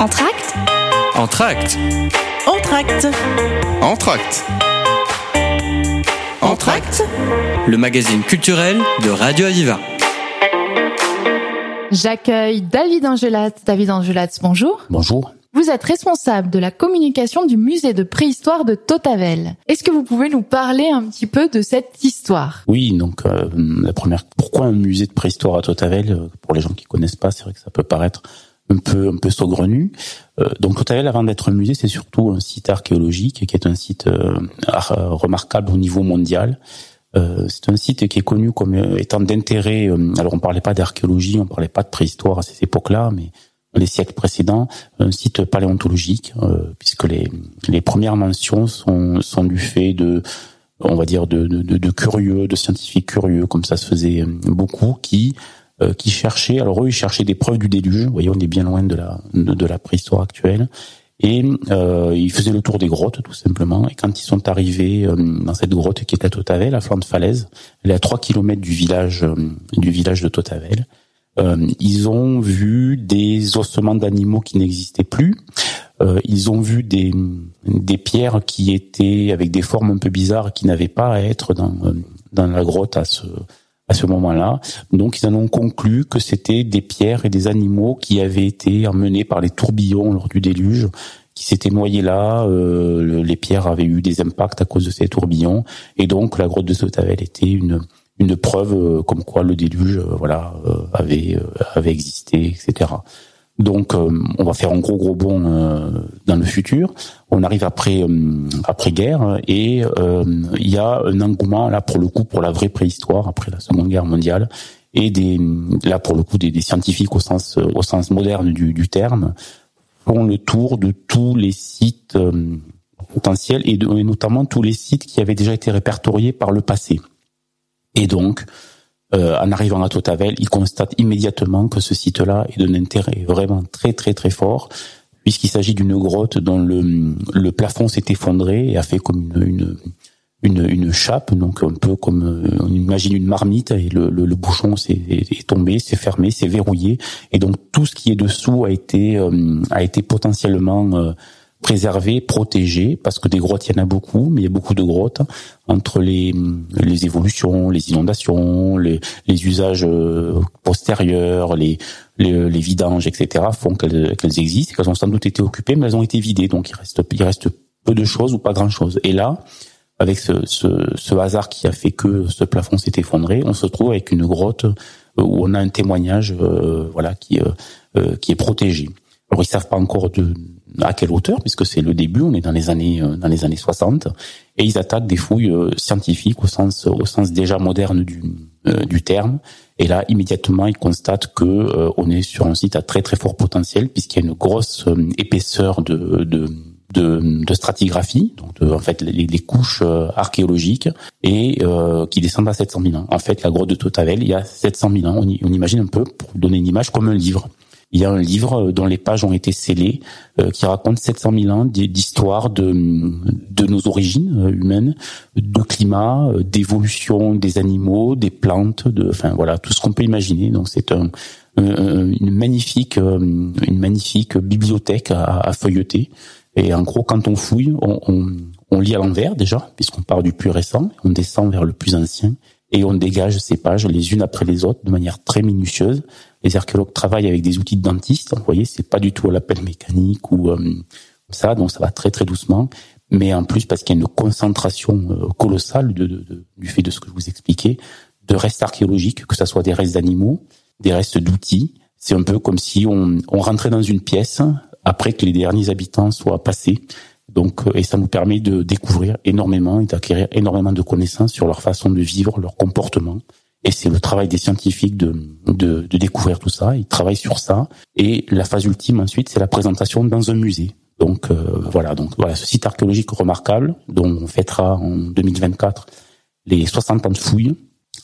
Entracte Entracte Entracte Entracte Entracte Le magazine culturel de Radio Aviva. J'accueille David Angelat. David Angelat, bonjour. Bonjour. Vous êtes responsable de la communication du musée de préhistoire de Totavel. Est-ce que vous pouvez nous parler un petit peu de cette histoire? Oui, donc euh, la première, pourquoi un musée de préhistoire à Totavel euh, Pour les gens qui connaissent pas, c'est vrai que ça peut paraître un peu un peu saugrenu. Euh, donc avant d'être un musée, c'est surtout un site archéologique qui est un site remarquable au niveau mondial. c'est un site qui est connu comme étant d'intérêt. alors on parlait pas d'archéologie, on parlait pas de préhistoire à ces époques-là, mais les siècles précédents un site paléontologique, euh, puisque les, les premières mentions sont, sont du fait de, on va dire, de, de, de, curieux, de scientifiques curieux, comme ça se faisait euh, beaucoup, qui euh, qui cherchaient, alors eux, ils cherchaient des preuves du déluge. Vous voyez, on est bien loin de la de, la préhistoire actuelle. Et euh, ils faisaient le tour des grottes, tout simplement. Et quand ils sont arrivés dans cette grotte qui est à Totavel, à flanc de falaise, elle est à 3 km du village du village de Totavel. Euh, ils ont vu des ossements d'animaux qui n'existaient plus. Euh, ils ont vu des, des pierres qui étaient avec des formes un peu bizarres qui n'avaient pas à être dans, euh, dans la grotte à ce, à ce moment-là. Donc ils en ont conclu que c'était des pierres et des animaux qui avaient été emmenés par les tourbillons lors du déluge, qui s'étaient noyés là. Euh, les pierres avaient eu des impacts à cause de ces tourbillons, et donc la grotte de Sotavel était une une preuve euh, comme quoi le déluge, euh, voilà, euh, avait avait existé, etc. Donc, on va faire un gros gros bond dans le futur. On arrive après après guerre et il y a un engouement là pour le coup pour la vraie préhistoire après la Seconde Guerre mondiale et des là pour le coup des, des scientifiques au sens au sens moderne du, du, terme font le tour de tous les sites potentiels et, de, et notamment tous les sites qui avaient déjà été répertoriés par le passé. Et donc, euh, en arrivant à Totavel, il constate immédiatement que ce site-là est d'un intérêt vraiment très très très fort, puisqu'il s'agit d'une grotte dont le, le plafond s'est effondré et a fait comme une, une, une, chape, donc un peu comme euh, on imagine une marmite, et le, le, bouchon s'est est tombé, s'est fermé, s'est verrouillé, et donc tout ce qui est dessous a été euh, a été potentiellement préserver, protéger, parce que des grottes, il y en a beaucoup, mais il y a beaucoup de grottes entre les, les évolutions, les inondations, les, les usages euh, postérieurs, les, les, les vidanges, etc., font qu'elles qu'elles existent, qu'elles ont sans doute été occupées, mais elles ont été vidées, donc il reste, il reste peu de choses ou pas grand-chose. Et là, avec ce, ce, ce, hasard qui a fait que ce plafond s'est effondré, on se trouve avec une grotte où on a un témoignage, euh, voilà, qui, euh, qui est protégé. Alors ils savent pas encore de à quelle hauteur, puisque c'est le début, on est dans les années euh, dans les années 60, et ils attaquent des fouilles euh, scientifiques au sens au sens déjà moderne du euh, du terme. Et là, immédiatement, ils constatent que on est sur un site à très très fort potentiel, puisqu'il y a une grosse épaisseur de, de de, de, stratigraphie, donc en fait les, les couches archéologiques, et qui descendent à 700 000 ans. En fait, la grotte de Totavel, il y a 700 000 ans. On, on imagine un peu, pour donner une image, comme un livre il y a un livre dont les pages ont été scellées euh, qui raconte 700 000 ans d'histoire de, de nos origines euh, humaines, de climat, euh, d'évolution des animaux, des plantes, de, enfin voilà, tout ce qu'on peut imaginer. Donc c'est un, une magnifique, une magnifique bibliothèque à, à, feuilleter. Et en gros, quand on fouille, on, on, on lit à l'envers déjà, puisqu'on part du plus récent, on descend vers le plus ancien, et on dégage ces pages les unes après les autres de manière très minutieuse les archéologues travaillent avec des outils de dentiste. Vous voyez, c'est pas du tout à l'appel mécanique ou euh, ça, donc ça va très très doucement. Mais en plus, parce qu'il y a une concentration euh, colossale du fait de ce que je vous expliquais, de restes archéologiques, que ce soit des restes d'animaux, des restes d'outils. C'est un peu comme si on rentrait dans une pièce après que les derniers habitants soient passés. Donc, euh, et ça nous permet de découvrir énormément et d'acquérir énormément de connaissances sur leur façon de vivre, leur comportement. Et c'est le travail des scientifiques de, de, de, découvrir tout ça. Ils travaillent sur ça. Et la phase ultime ensuite, c'est la présentation dans un musée. Donc euh, voilà, donc voilà, ce site archéologique remarquable dont on fêtera en 2024 les 60 ans de fouilles.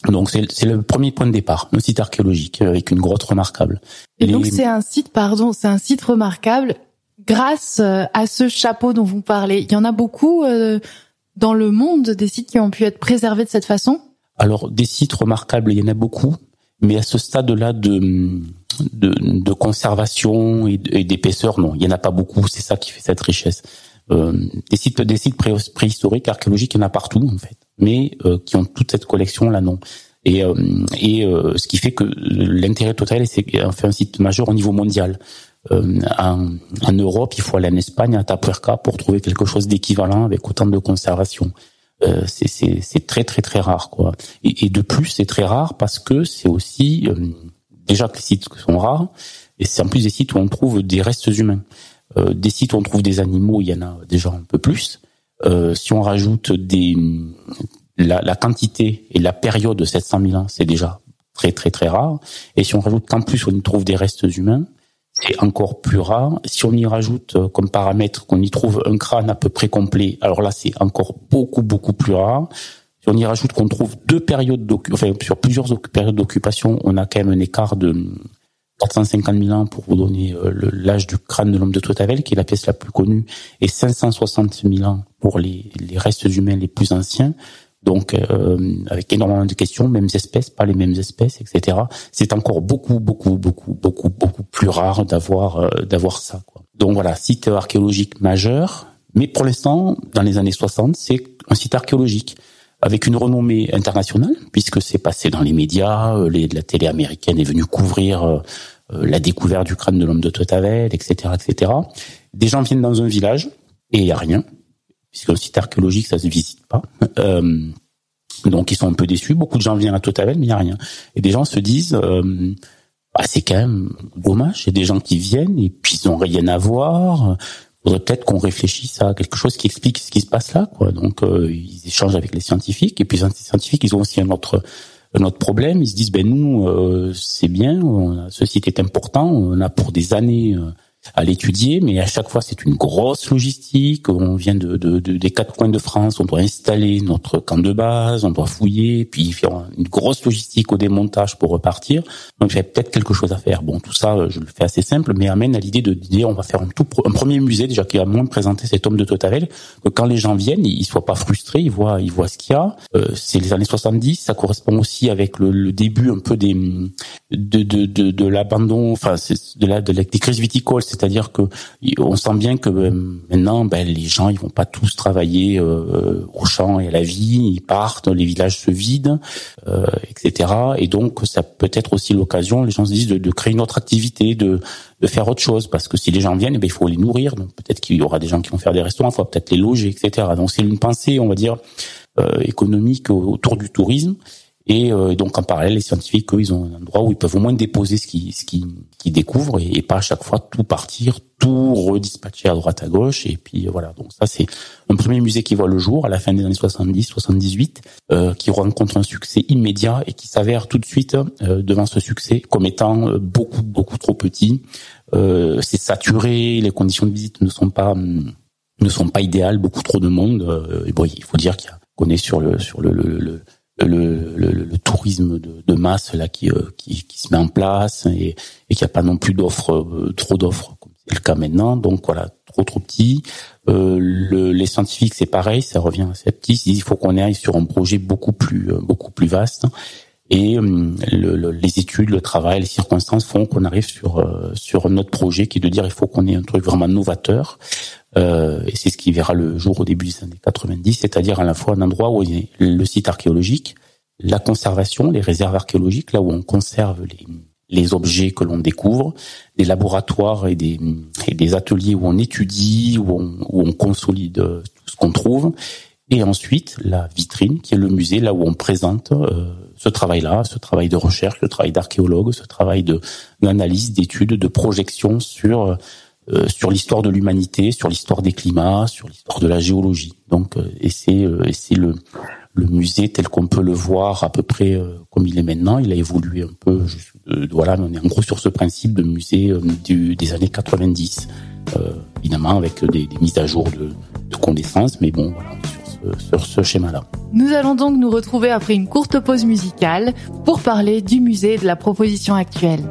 Donc c'est le premier point de départ, un site archéologique avec une grotte remarquable. Et, donc c'est un site, pardon, c'est un site remarquable grâce euh, à ce chapeau dont vous parlez. Il y en a beaucoup euh, dans le monde des sites qui ont pu être préservés de cette façon. Alors des sites remarquables, il y en a beaucoup, Mais à ce stade-là de, de, de, conservation et d'épaisseur, non, il y en a pas beaucoup. C'est ça qui fait cette richesse. Euh, des sites, des sites préhistoriques, archéologiques, il y en a partout en fait, mais euh, qui ont toute cette collection là, non. Et, euh, et euh, ce qui fait que l'intérêt total, c'est fait un site majeur au niveau mondial. Euh, en, Europe, il faut aller en Espagne, à Tapuerca, pour trouver quelque chose d'équivalent avec autant de conservation. Euh, c'est très très très rare quoi. Et, de plus, c'est très rare parce que c'est aussi déjà que les sites sont rares, et c'est en plus des sites où on trouve des restes humains. Euh, des sites où on trouve des animaux, il y en a déjà un peu plus. Euh, si on rajoute des la, quantité et la période de 700 000 ans, c'est déjà très très très rare. Et si on rajoute qu'en plus on trouve des restes humains, c'est encore plus rare. Si on y rajoute euh, comme paramètre qu'on y trouve un crâne à peu près complet, alors là c'est encore beaucoup beaucoup plus rare. Si on y rajoute qu'on trouve deux périodes enfin sur plusieurs périodes d'occupation, on a quand même un écart de 450 000 ans pour vous donner euh, l'âge du crâne de l'homme de Totavel, qui est la pièce la plus connue, et 560 000 ans pour les, les restes humains les plus anciens. Donc, euh, avec énormément de questions, mêmes espèces, pas les mêmes espèces, etc. C'est encore beaucoup, beaucoup, beaucoup, beaucoup, beaucoup plus rare d'avoir euh, d'avoir ça. Quoi. Donc voilà, site archéologique majeur. Mais pour l'instant, dans les années 60, c'est un site archéologique avec une renommée internationale, puisque c'est passé dans les médias, euh, les, la télé américaine est venue couvrir euh, euh, la découverte du crâne de l'homme de Totavel, etc., etc. Des gens viennent dans un village et il y a rien, puisque le site archéologique ça se visite pas. Euh, donc ils sont un peu déçus. Beaucoup de gens viennent à Totavel, mais il y a rien. Et des gens se disent, euh, ah, c'est quand même dommage. Il y a des gens qui viennent et puis ils ont rien à voir faudrait peut-être qu'on réfléchisse à quelque chose qui explique ce qui se passe là. Quoi. Donc euh, ils échangent avec les scientifiques et puis les scientifiques ils ont aussi un autre un autre problème. Ils se disent ben nous euh, c'est bien, ce site est important, on a pour des années euh, à l'étudier, mais à chaque fois c'est une grosse logistique. On vient de, de, de, des quatre coins de France, on doit installer notre camp de base, on doit fouiller, puis faire une grosse logistique au démontage pour repartir. Donc a peut-être quelque chose à faire. Bon, tout ça, je le fais assez simple, mais amène à l'idée de dire on va faire un, tout, un premier musée déjà qui va moins présenter cet homme de Totavel, que quand les gens viennent, ils soient pas frustrés, ils voient, ils voient ce qu'il y a. Euh, c'est les années 70, ça correspond aussi avec le, le début un peu des de de de, de l'abandon, enfin de la de la, des crises viticoles c'est-à-dire que on sent bien que euh, maintenant, ben, les gens ils vont pas tous travailler euh, au champ et à la vie, ils partent, les villages se vident, euh, etc. Et donc ça peut être aussi l'occasion, les gens se disent de, créer une autre activité, de, faire autre chose, parce que si les gens viennent, eh ben, il faut les nourrir. Donc peut-être qu'il y aura des gens qui vont faire des restaurants, il faut peut-être les loger, etc. Donc c'est une pensée, on va dire, économique autour du tourisme. Et euh, donc en parallèle, les scientifiques, eux, ils ont un endroit où ils peuvent au moins déposer ce qu'ils ce qui, découvrent et, pas à chaque fois tout partir, tout redispatcher à droite à gauche. Et puis voilà, donc ça c'est un premier musée qui voit le jour à la fin des années 70, 78, euh, qui rencontre un succès immédiat et qui s'avère tout de suite euh, devant ce succès comme étant euh, beaucoup beaucoup trop petit. Euh, c'est saturé, les conditions de visite ne sont pas ne sont pas idéales, beaucoup trop de monde. et bon, il faut dire qu'on est sur le sur le, le, le le, le, le, tourisme de, de, masse là qui, euh, qui, qui, se met en place et, et qu'il n'y a pas non plus d'offres, euh, trop d'offres comme c'est le cas maintenant. Donc voilà, trop trop petit. Euh, le, les scientifiques c'est pareil, ça revient à ces petits. Il faut qu'on aille sur un projet beaucoup plus euh, beaucoup plus vaste. Et le, les études, le travail, les circonstances font qu'on arrive sur sur notre projet qui est de dire il faut qu'on ait un truc vraiment novateur. Euh, et c'est ce qui verra le jour au début des années 90, c'est-à-dire à la fois un endroit où il y a le site archéologique, la conservation, les réserves archéologiques, là où on conserve les, les objets que l'on découvre, des laboratoires et des, et des ateliers où on étudie, où on, où on consolide tout ce qu'on trouve, et ensuite la vitrine qui est le musée, là où on présente euh, ce travail-là, ce travail de recherche, ce travail d'archéologue, ce travail d'analyse, d'étude, de projection sur euh, sur l'histoire de l'humanité, sur l'histoire des climats, sur l'histoire de la géologie. Donc, euh, et c'est euh, et c'est le le musée tel qu'on peut le voir à peu près comme il est maintenant. Il a évolué un peu. voilà, on est en gros sur ce principe de musée du, des années 90, évidemment avec des, des, mises à jour de, de connaissances, mais bon, voilà, sur ce, sur ce schéma-là. Nous allons donc nous retrouver après une courte pause musicale pour parler du musée et de la proposition actuelle.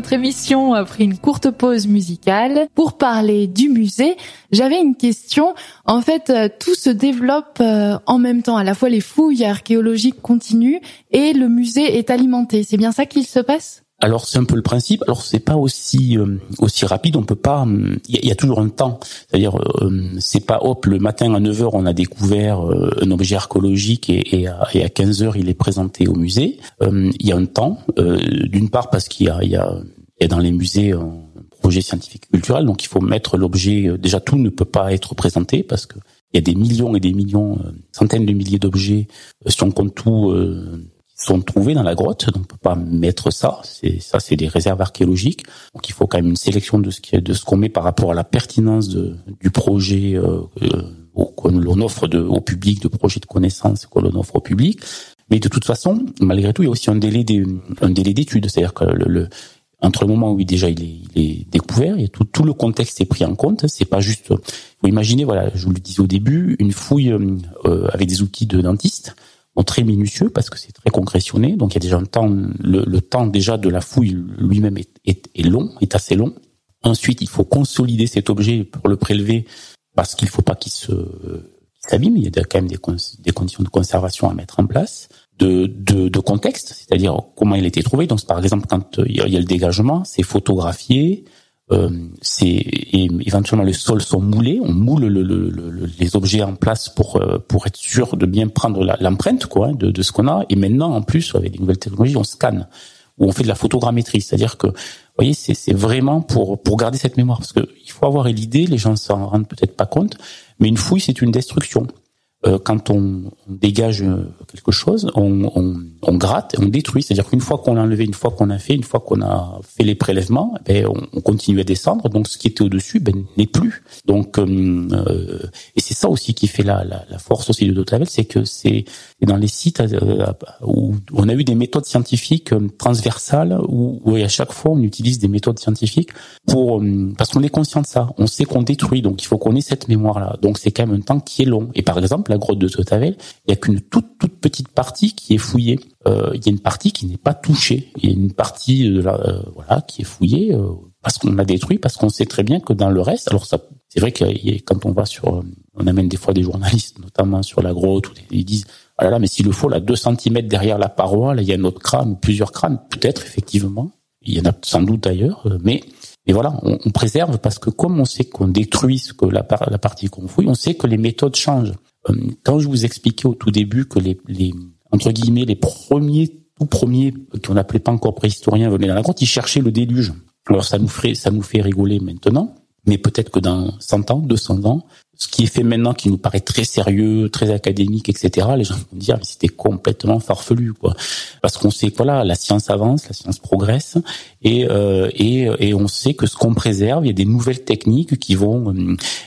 Notre émission après une courte pause musicale pour parler du musée. J'avais une question. En fait, euh, tout se développe euh, en même temps. À la fois les fouilles archéologiques continuent et le musée est alimenté. C'est bien ça qu'il se passe? Alors c'est un peu le principe. Alors c'est pas aussi euh, aussi rapide. On peut pas. Il y, a toujours un temps. C'est-à-dire euh, c'est pas hop le matin à 9 h on a découvert euh, un objet archéologique et, et, à, et, à, 15 h il est présenté au musée. Il y a un temps. D'une part parce qu'il y a, y a, y a dans les musées un projet scientifique culturel, donc il faut mettre l'objet. Déjà tout ne peut pas être présenté parce que il y a des millions et des millions, centaines de milliers d'objets. Si on compte tout sont trouvés dans la grotte, donc on peut pas mettre ça. C'est ça, c'est des réserves archéologiques. Donc il faut quand même une sélection de ce qui, de ce qu'on met par rapport à la pertinence de, du projet euh, euh l'on offre de, au public, de projet de connaissance que l'on offre au public. Mais de toute façon, malgré tout, il y a aussi un délai des, un délai d'étude, c'est-à-dire que le, entre le moment où déjà il est, il est découvert et tout, tout le contexte est pris en compte. C'est pas juste. Vous imaginez, voilà, je vous le disais au début, une fouille euh, avec des outils de dentiste très minutieux parce que c'est très concrétionné. Donc il y a déjà un temps, le, temps déjà de la fouille lui-même est, est, long, est assez long. Ensuite, il faut consolider cet objet pour le prélever parce qu'il ne faut pas qu'il se s'abîme. Il y a quand même des, des, conditions de conservation à mettre en place, de, de, de contexte, c'est-à-dire comment il a été trouvé. Donc par exemple, quand il y a, le dégagement, c'est photographié, euh, c'est éventuellement les sols sont moulés, on moule le, le, le, les objets en place pour euh, pour être sûr de bien prendre l'empreinte quoi hein, de, de ce qu'on a. Et maintenant, en plus, avec les nouvelles technologies, on scanne ou on fait de la photogrammétrie, c'est-à-dire que, vous voyez, c'est vraiment pour pour garder cette mémoire, parce que il faut avoir l'idée, les gens s'en rendent peut-être pas compte, mais une fouille c'est une destruction. Euh, quand on, dégage quelque chose, on, on, on gratte, on détruit. C'est-à-dire qu'une fois qu'on l'a enlevé, une fois qu'on a fait, une fois qu'on a fait les prélèvements, eh ben, on, continue à descendre. Donc ce qui était au-dessus ben, n'est plus. Donc euh, euh, et c'est ça aussi qui fait la, la, la force aussi de Dotavel, c'est que c'est dans les sites où on a eu des méthodes scientifiques transversales où, où, à chaque fois on utilise des méthodes scientifiques pour parce qu'on est conscient de ça. On sait qu'on détruit, donc il faut qu'on ait cette mémoire-là. Donc c'est quand même un temps qui est long. Et par exemple la grotte de Totavel, il y a qu'une toute toute petite partie qui est fouillée. Euh, il y a une partie qui n'est pas touchée. Il y a une partie de la, euh, voilà qui est fouillée euh, parce qu'on a détruit, parce qu'on sait très bien que dans le reste, alors ça, c'est vrai que quand on va sur, on amène des fois des journalistes, notamment sur la grotte, où ils disent ah là mais s'il le faut, là, deux centimètres derrière la paroi, là, il y a un autre crâne, plusieurs crânes, peut-être effectivement. Il y en a sans doute d'ailleurs, mais et voilà, on, on, préserve parce que comme on sait qu'on détruit ce que la, la partie qu'on fouille, on sait que les méthodes changent. Euh, quand je vous expliquais au tout début que les, les entre guillemets les premiers tout premiers qu'on n'appelait pas encore préhistoriens venaient dans la grotte, ils cherchaient le déluge. Alors ça nous ferait ça nous fait rigoler maintenant, mais peut-être que dans 100 ans, 200 ans, ce qui est fait maintenant, qui nous paraît très sérieux, très académique, etc., les gens vont dire, mais c'était complètement farfelu, quoi. Parce qu'on sait voilà, la science avance, la science progresse, et euh, et, et on sait que ce qu'on préserve, il y a des nouvelles techniques qui vont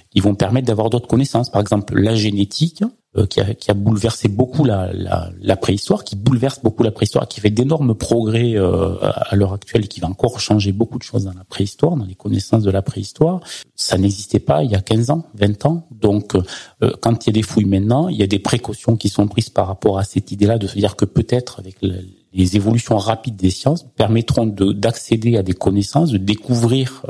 qui vont permettre d'avoir d'autres connaissances. Par exemple, la génétique, qui, a, qui, a, bouleversé beaucoup la, la, la, préhistoire, qui bouleverse beaucoup la préhistoire, qui fait d'énormes progrès euh, à l'heure actuelle et qui va encore changer beaucoup de choses dans la préhistoire, dans les connaissances de la préhistoire. Ça n'existait pas il y a 15 ans, 20 ans. Donc, euh, quand il y a des fouilles maintenant, il y a des précautions qui sont prises par rapport à cette idée-là de se dire que peut-être avec les évolutions rapides des sciences permettront d'accéder à des connaissances, de découvrir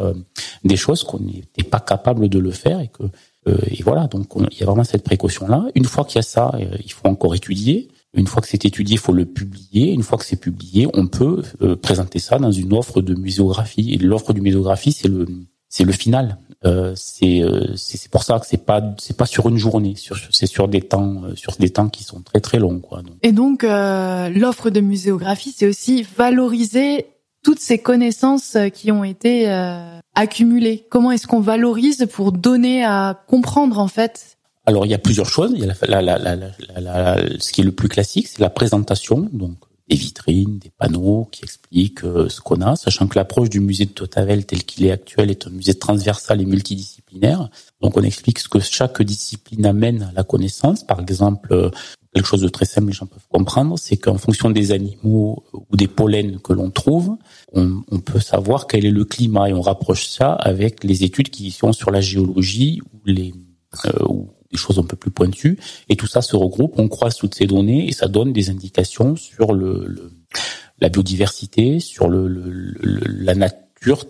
des choses qu'on n'était pas capable de le faire et que euh, et voilà, donc il y a vraiment cette précaution-là. Une fois qu'il y a ça, euh, il faut encore étudier. Une fois que c'est étudié, il faut le publier. Une fois que c'est publié, on peut euh, présenter ça dans une offre de muséographie. Et l'offre du muséographie, c'est le c'est le final. Euh, c'est c'est pour ça que c'est pas c'est pas sur une journée, c'est sur des temps sur des temps qui sont très très longs quoi. Et donc l'offre de muséographie, c'est aussi valoriser toutes ces connaissances qui ont été accumuler Comment est-ce qu'on valorise pour donner à comprendre en fait? Alors il y a plusieurs choses. Il y a la, la, la, ce qui est le plus classique, c'est la présentation, donc des vitrines, des panneaux qui expliquent euh, ce qu'on a, sachant que l'approche du musée de Totavel tel qu'il est actuel est un musée transversal et multidisciplinaire. Donc on explique ce que chaque discipline amène à la connaissance. Par exemple, euh, quelque chose de très simple, les gens peuvent comprendre, c'est qu'en fonction des animaux ou des pollens que l'on trouve, on, on, peut savoir quel est le climat et on rapproche ça avec les études qui sont sur la géologie ou les euh, ou des choses un peu plus pointues. Et tout ça se regroupe, on croise toutes ces données et ça donne des indications sur le, le la biodiversité, sur le, la nature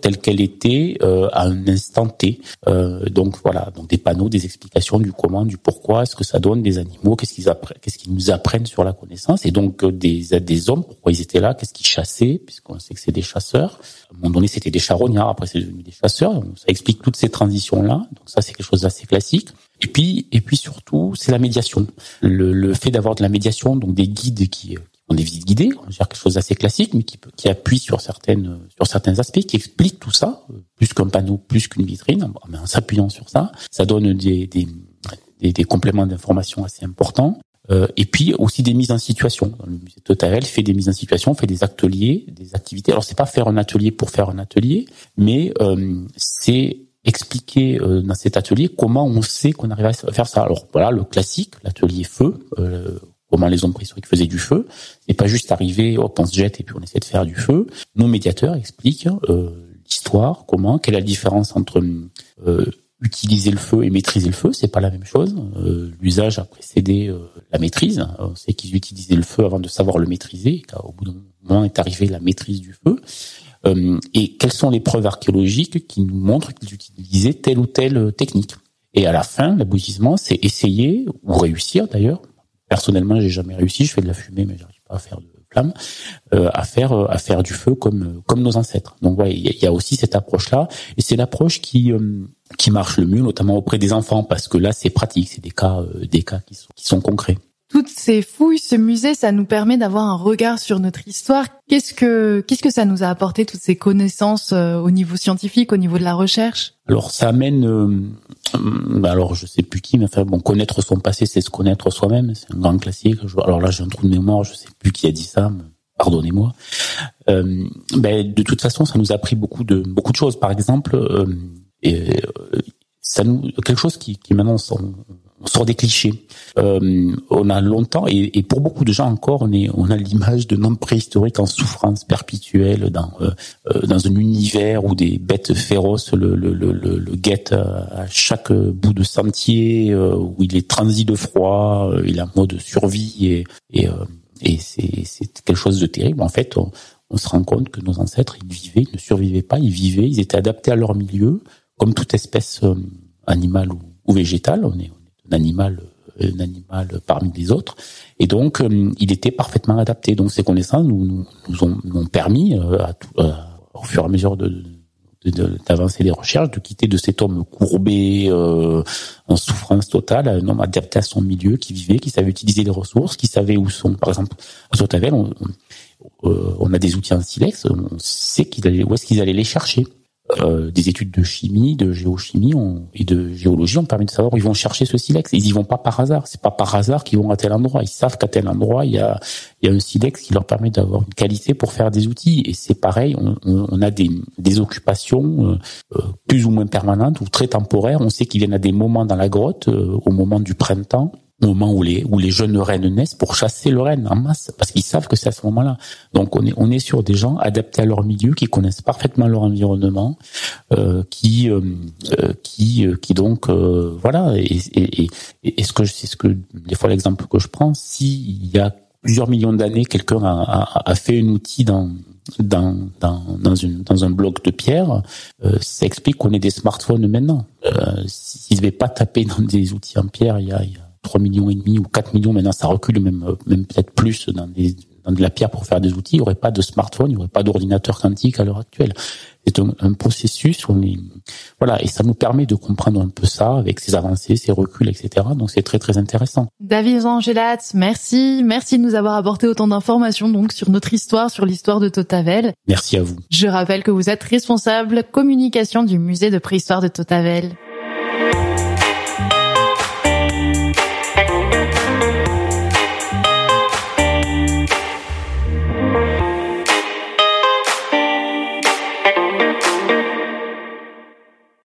telle qu'elle était euh, à un instant T. Euh, donc voilà, donc des panneaux, des explications du comment, du pourquoi, ce que ça donne, des animaux, qu'est-ce qu'ils apprennent, qu'est-ce qu'ils nous apprennent sur la connaissance, et donc euh, des des hommes, pourquoi ils étaient là, qu'est-ce qu'ils chassaient, puisqu'on sait que c'est des chasseurs. À un moment donné, c'était des charognards, après c'est devenu des chasseurs. Ça explique toutes ces transitions là. Donc ça, c'est quelque chose d'assez classique. Et puis, et puis surtout, c'est la médiation. Le, le fait d'avoir de la médiation, donc des guides qui on des visites guidées, on dire quelque chose d'assez classique, mais qui, qui appuie sur certaines, sur certains aspects, qui explique tout ça, plus qu'un panneau, plus qu'une vitrine, mais en s'appuyant sur ça, ça donne des, des, des, des compléments d'information assez importants. Euh, et puis aussi des mises en situation. le musée Total fait des mises en situation, fait des ateliers, des activités. Alors c'est pas faire un atelier pour faire un atelier, mais euh, c'est expliquer euh, dans cet atelier comment on sait qu'on arrive à faire ça. Alors voilà, le classique, l'atelier feu, euh, comment les hommes préhistoriques faisaient du feu. C'est pas juste arriver, hop, on se jette et puis on essaie de faire du feu. Nos médiateurs expliquent euh, l'histoire, comment, quelle est la différence entre euh, utiliser le feu et maîtriser le feu. C'est pas la même chose. Euh, l'usage a précédé la maîtrise. On sait qu'ils utilisaient le feu avant de savoir le maîtriser. Au bout d'un moment est arrivée la maîtrise du feu. et quelles sont les preuves archéologiques qui nous montrent qu'ils utilisaient telle ou telle technique? Et à la fin, l'aboutissement, c'est essayer, ou réussir d'ailleurs, personnellement, j'ai jamais réussi. Je fais de la fumée, mais j'arrive pas à faire de flamme, euh, à faire euh, à faire du feu comme comme nos ancêtres. Donc ouais, il y, a aussi cette approche-là, et c'est l'approche qui euh, qui marche le mieux, notamment auprès des enfants, parce que là, c'est pratique, c'est des cas des cas qui sont concrets toutes ces fouilles, ce musée, ça nous permet d'avoir un regard sur notre histoire. Qu'est-ce que qu'est-ce que ça nous a apporté toutes ces connaissances euh, au niveau scientifique, au niveau de la recherche? Alors ça amène, euh, alors je sais plus qui, mais enfin bon, connaître son passé, c'est se connaître soi-même. C'est un grand classique. Alors là, j'ai un trou de mémoire, je sais plus qui a dit ça. Pardonnez-moi. Euh, ben, de toute façon, ça nous a appris beaucoup de beaucoup de choses. Par exemple, euh, et, ça nous quelque chose qui, qui maintenant sort des clichés. Euh, on a longtemps et, pour beaucoup de gens encore, on est on a l'image de hommes préhistoriques en souffrance perpétuelle dans euh, euh, dans un univers où des bêtes féroces le le le, le, guettent à chaque bout de sentier, où il est transi de froid, il est en mode survie et et, et c'est quelque chose de terrible. En fait, on, se rend compte que nos ancêtres ils vivaient, ils ne survivaient pas, ils vivaient, ils étaient adaptés à leur milieu, comme toute espèce animale ou, végétale. Un animal un animal parmi les autres et donc euh, il était parfaitement adapté donc ces connaissances nous nous, ont, permis euh, à euh, au fur et à mesure de d'avancer les recherches, de quitter de cet homme courbé, en souffrance totale, un homme adapté à son milieu, qui vivait, qui savait utiliser les ressources, qui savait où sont, par exemple, à Sotavel, on, on, a des outils en silex, on sait qu'ils allaient, où est-ce qu'ils allaient les chercher. Euh, des études de chimie, de géochimie et de géologie ont permis de savoir où ils vont chercher ce silex. Ils y vont pas par hasard. C'est pas par hasard qu'ils vont à tel endroit. Ils savent qu'à tel endroit il y a, y a un silex qui leur permet d'avoir une qualité pour faire des outils. Et c'est pareil. On, on, a des, des occupations euh, euh, plus ou moins permanentes ou très temporaires. On sait qu'ils viennent à des moments dans la grotte, au moment du printemps moment où les où les jeunes rennes naissent pour chasser le renne en masse parce qu'ils savent que c'est à ce moment-là. Donc on est on est sur des gens adaptés à leur milieu qui connaissent parfaitement leur environnement, euh, qui euh, euh qui euh, qui donc euh, voilà et, et, et, ce que c'est ce que des fois l'exemple que je prends s'il y a plusieurs millions d'années quelqu'un a, a, a, fait un outil dans dans dans dans, une, dans un bloc de pierre, euh, ça explique qu'on ait des smartphones maintenant. Euh, S'ils ne devaient pas taper dans des outils en pierre il y a, il y a 3 millions et demi ou 4 millions, maintenant ça recule même, même peut-être plus dans, des, dans de la pierre pour faire des outils, il n'y aurait pas de smartphone, il n'y aurait pas d'ordinateur quantique à l'heure actuelle. C'est un, un, processus, on est, voilà, et ça nous permet de comprendre un peu ça avec ses avancées, ses reculs, etc. Donc c'est très très intéressant. David Angelat, merci, merci de nous avoir apporté autant d'informations donc sur notre histoire, sur l'histoire de Totavel. Merci à vous. Je rappelle que vous êtes responsable communication du musée de préhistoire de Totavel.